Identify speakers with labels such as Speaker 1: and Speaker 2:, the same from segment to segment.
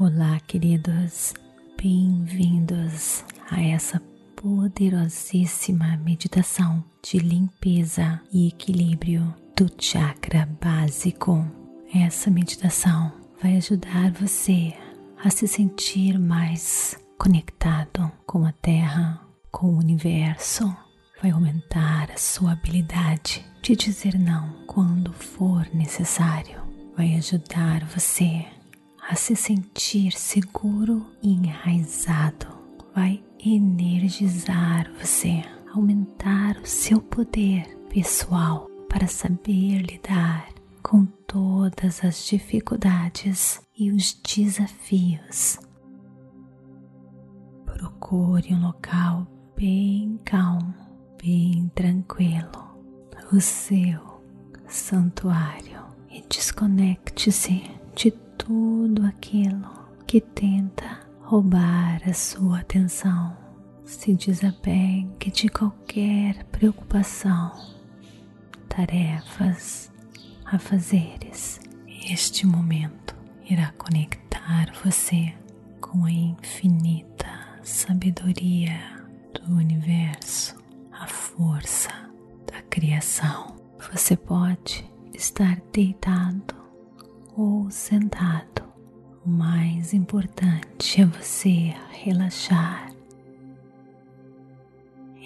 Speaker 1: Olá, queridos, bem-vindos a essa poderosíssima meditação de limpeza e equilíbrio do chakra básico. Essa meditação vai ajudar você a se sentir mais conectado com a Terra, com o universo. Vai aumentar a sua habilidade de dizer não quando for necessário. Vai ajudar você a se sentir seguro e enraizado. Vai energizar você, aumentar o seu poder pessoal para saber lidar com todas as dificuldades e os desafios. Procure um local bem calmo, bem tranquilo, o seu santuário e desconecte-se de tudo aquilo que tenta roubar a sua atenção. Se desapegue de qualquer preocupação, tarefas, afazeres. Este momento irá conectar você com a infinita sabedoria do universo, a força da criação. Você pode estar deitado ou sentado, o mais importante é você relaxar.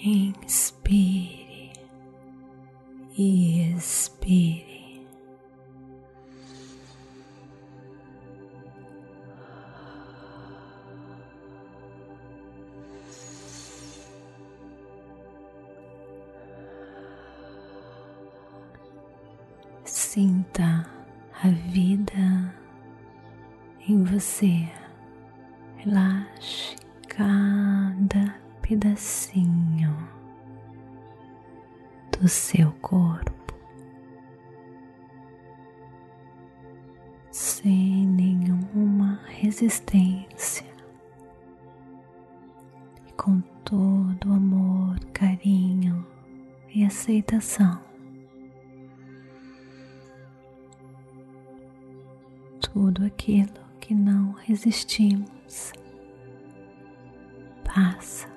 Speaker 1: Inspire e expire. Sinta a vida em você. Relaxe cada pedacinho do seu corpo sem nenhuma resistência e com todo amor, carinho e aceitação. Tudo aquilo que não resistimos passa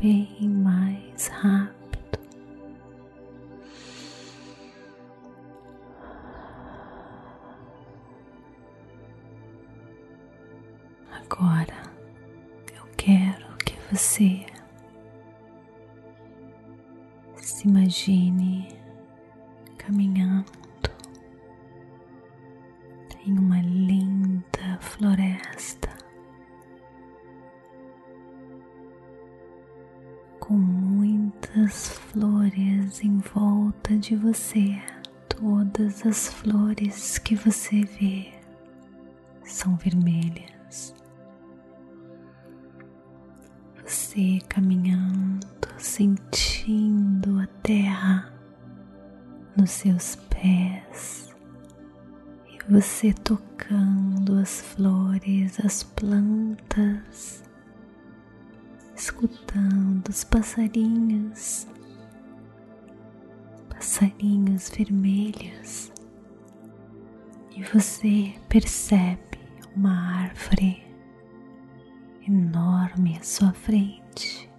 Speaker 1: bem mais rápido. Agora eu quero que você se imagine caminhando em uma linda floresta com muitas flores em volta de você. Todas as flores que você vê são vermelhas. Você caminhando, sentindo a terra nos seus pés você tocando as flores, as plantas, escutando os passarinhos, passarinhos vermelhos, e você percebe uma árvore enorme à sua frente,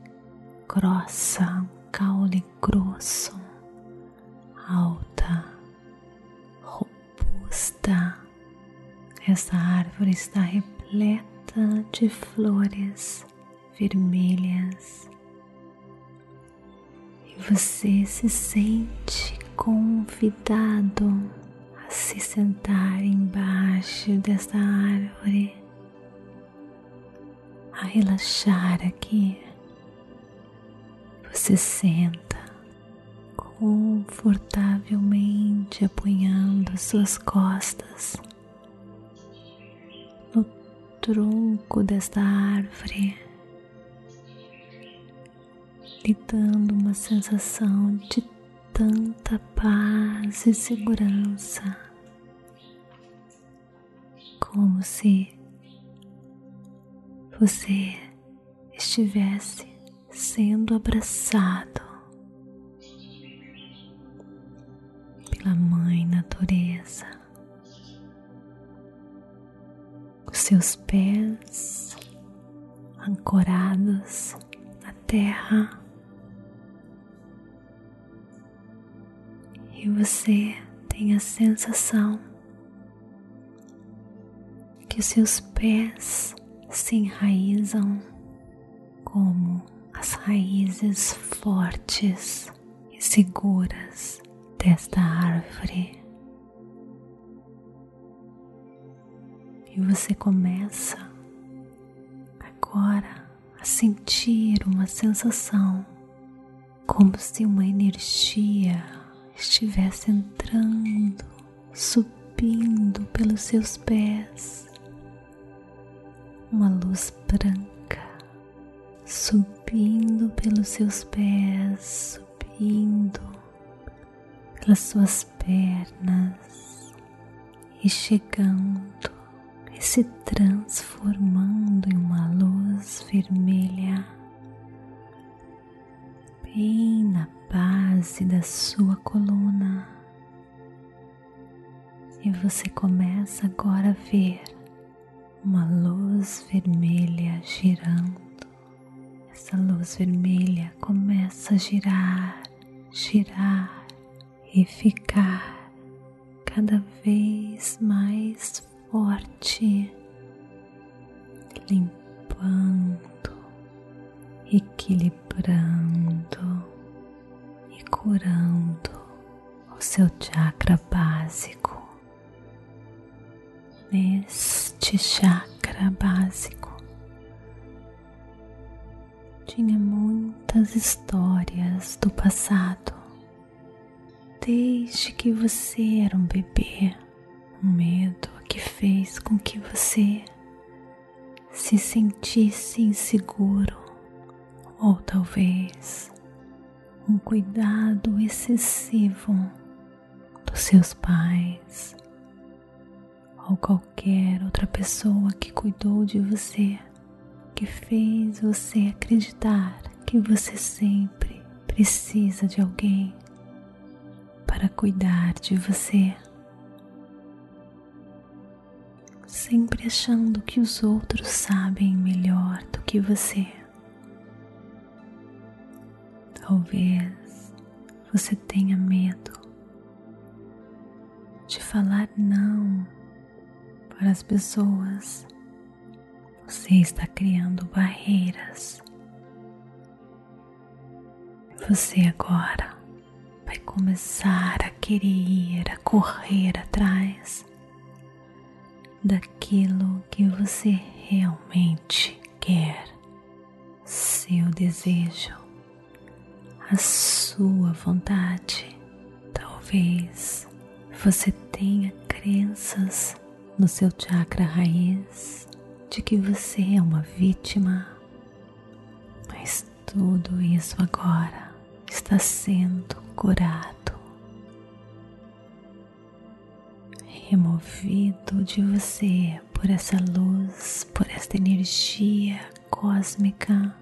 Speaker 1: grossa, um caule grosso, alta Essa árvore está repleta de flores vermelhas e você se sente convidado a se sentar embaixo desta árvore, a relaxar aqui. Você senta confortavelmente apoiando suas costas tronco desta árvore, lhe dando uma sensação de tanta paz e segurança, como se você estivesse sendo abraçado pela Mãe Natureza. Seus pés ancorados na terra e você tem a sensação que seus pés se enraizam como as raízes fortes e seguras desta árvore. E você começa agora a sentir uma sensação como se uma energia estivesse entrando, subindo pelos seus pés. Uma luz branca subindo pelos seus pés, subindo pelas suas pernas e chegando e se transformando em uma luz vermelha bem na base da sua coluna. E você começa agora a ver uma luz vermelha girando. Essa luz vermelha começa a girar, girar e ficar cada vez mais forte, limpando, equilibrando e curando o seu chakra básico neste chakra básico. Tinha muitas histórias do passado, desde que você era um bebê, um medo que fez com que você se sentisse inseguro, ou talvez um cuidado excessivo dos seus pais ou qualquer outra pessoa que cuidou de você, que fez você acreditar que você sempre precisa de alguém para cuidar de você. Sempre achando que os outros sabem melhor do que você. Talvez você tenha medo de falar não para as pessoas. Você está criando barreiras. Você agora vai começar a querer a correr atrás daquilo que você realmente quer, seu desejo, a sua vontade. Talvez você tenha crenças no seu chakra raiz de que você é uma vítima, mas tudo isso agora está sendo curado, removido de você por essa luz, por esta energia cósmica.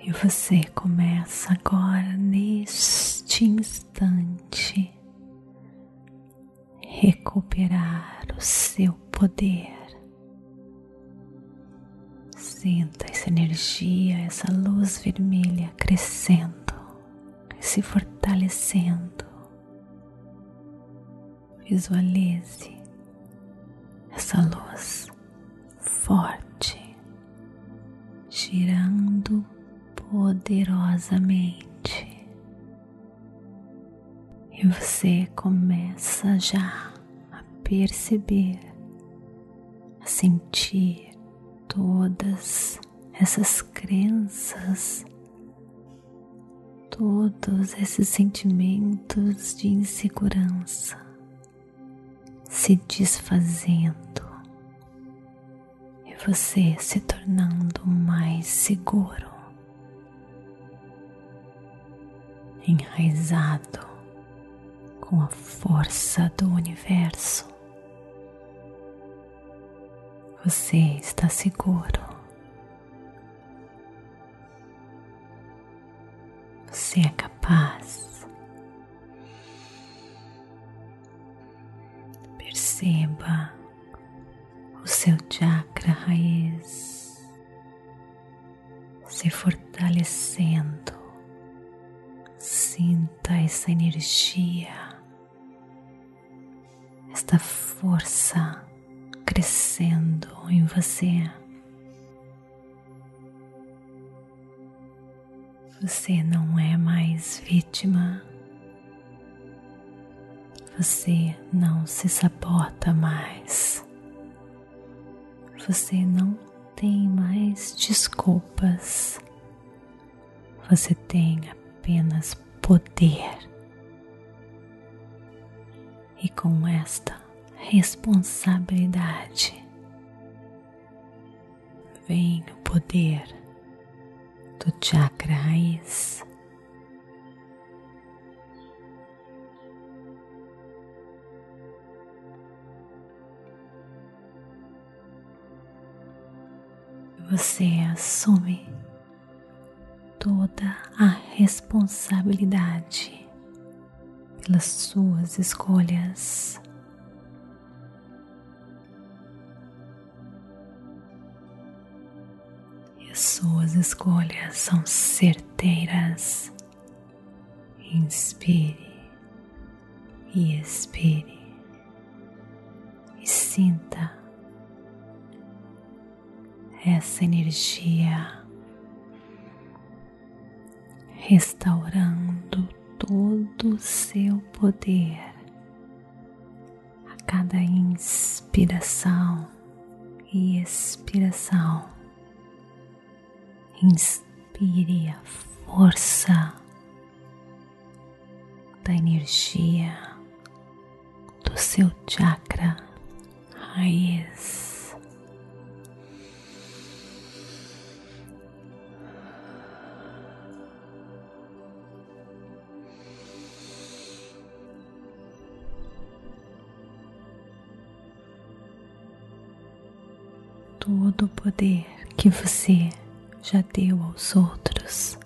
Speaker 1: E você começa agora neste instante recuperar o seu poder. Sinta essa energia, essa luz vermelha crescendo se fortalecendo. Visualize essa luz forte girando poderosamente e você começa já a perceber, a sentir todas essas crenças, todos esses sentimentos de insegurança se desfazendo e você se tornando mais seguro. enraizado com a força do universo. Você está seguro. você é capaz. Perceba o seu chakra raiz se fortalecendo. Sinta essa energia, esta força crescendo em você. Você não é mais vítima. Você não se sabota mais. Você não tem mais desculpas. Você tem apenas poder. E com esta responsabilidade vem o poder do chakra raiz. Você assume toda a responsabilidade pelas suas escolhas. Suas escolhas são certeiras. Inspire e expire e sinta essa energia restaurando todo o seu poder a cada inspiração e expiração. Inspire a força da energia do seu chakra raiz. todo o poder que você já deu aos outros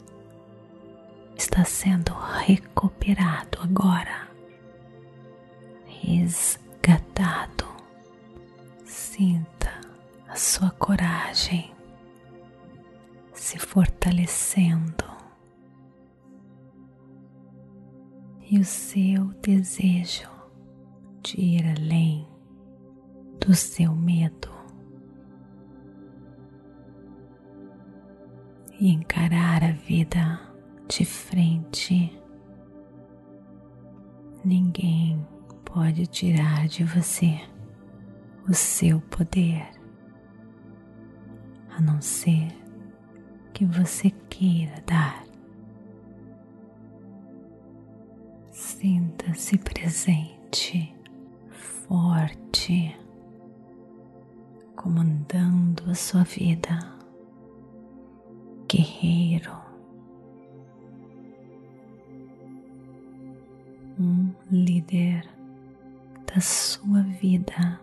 Speaker 1: está sendo recuperado agora, resgatado. Sinta a sua coragem se fortalecendo e o seu desejo de ir além do seu medo. E encarar a vida de frente. Ninguém pode tirar de você o seu poder, a não ser que você queira dar. Sinta-se presente, forte, comandando a sua vida guerreiro, um líder da sua vida,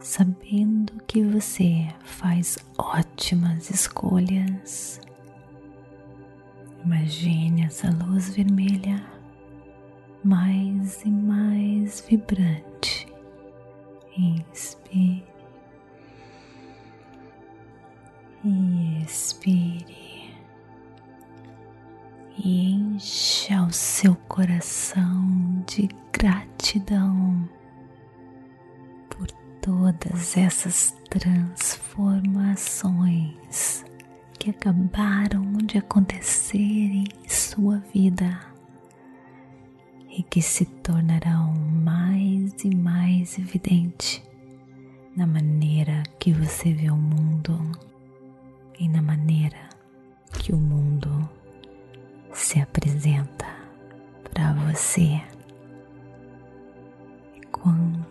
Speaker 1: sabendo que você faz ótimas escolhas. Imagine essa luz vermelha mais e mais vibrante. Inspire e expire. E encha o seu coração de gratidão por todas essas transformações que acabaram de acontecer em sua vida e que se tornarão mais e mais evidente na maneira que você vê o mundo e na maneira que o mundo se apresenta para você. E quando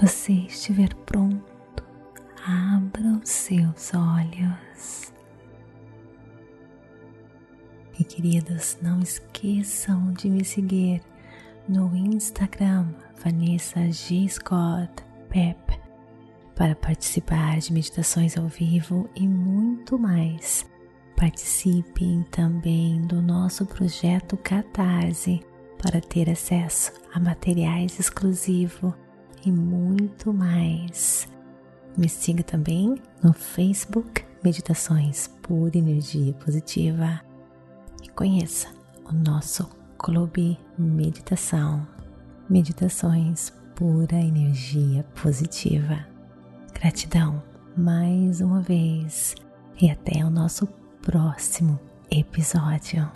Speaker 1: você estiver pronto, abra os seus olhos. E queridos, não esqueçam de me seguir no Instagram Vanessa G. Scott para participar de meditações ao vivo e muito mais. Participem também do nosso projeto Catarse para ter acesso a materiais exclusivos e muito mais. Me siga também no Facebook Meditações por Energia Positiva e conheça o nosso Clube Meditação. Meditações pura energia positiva. Gratidão mais uma vez e até o nosso próximo episódio.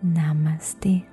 Speaker 1: Namastê.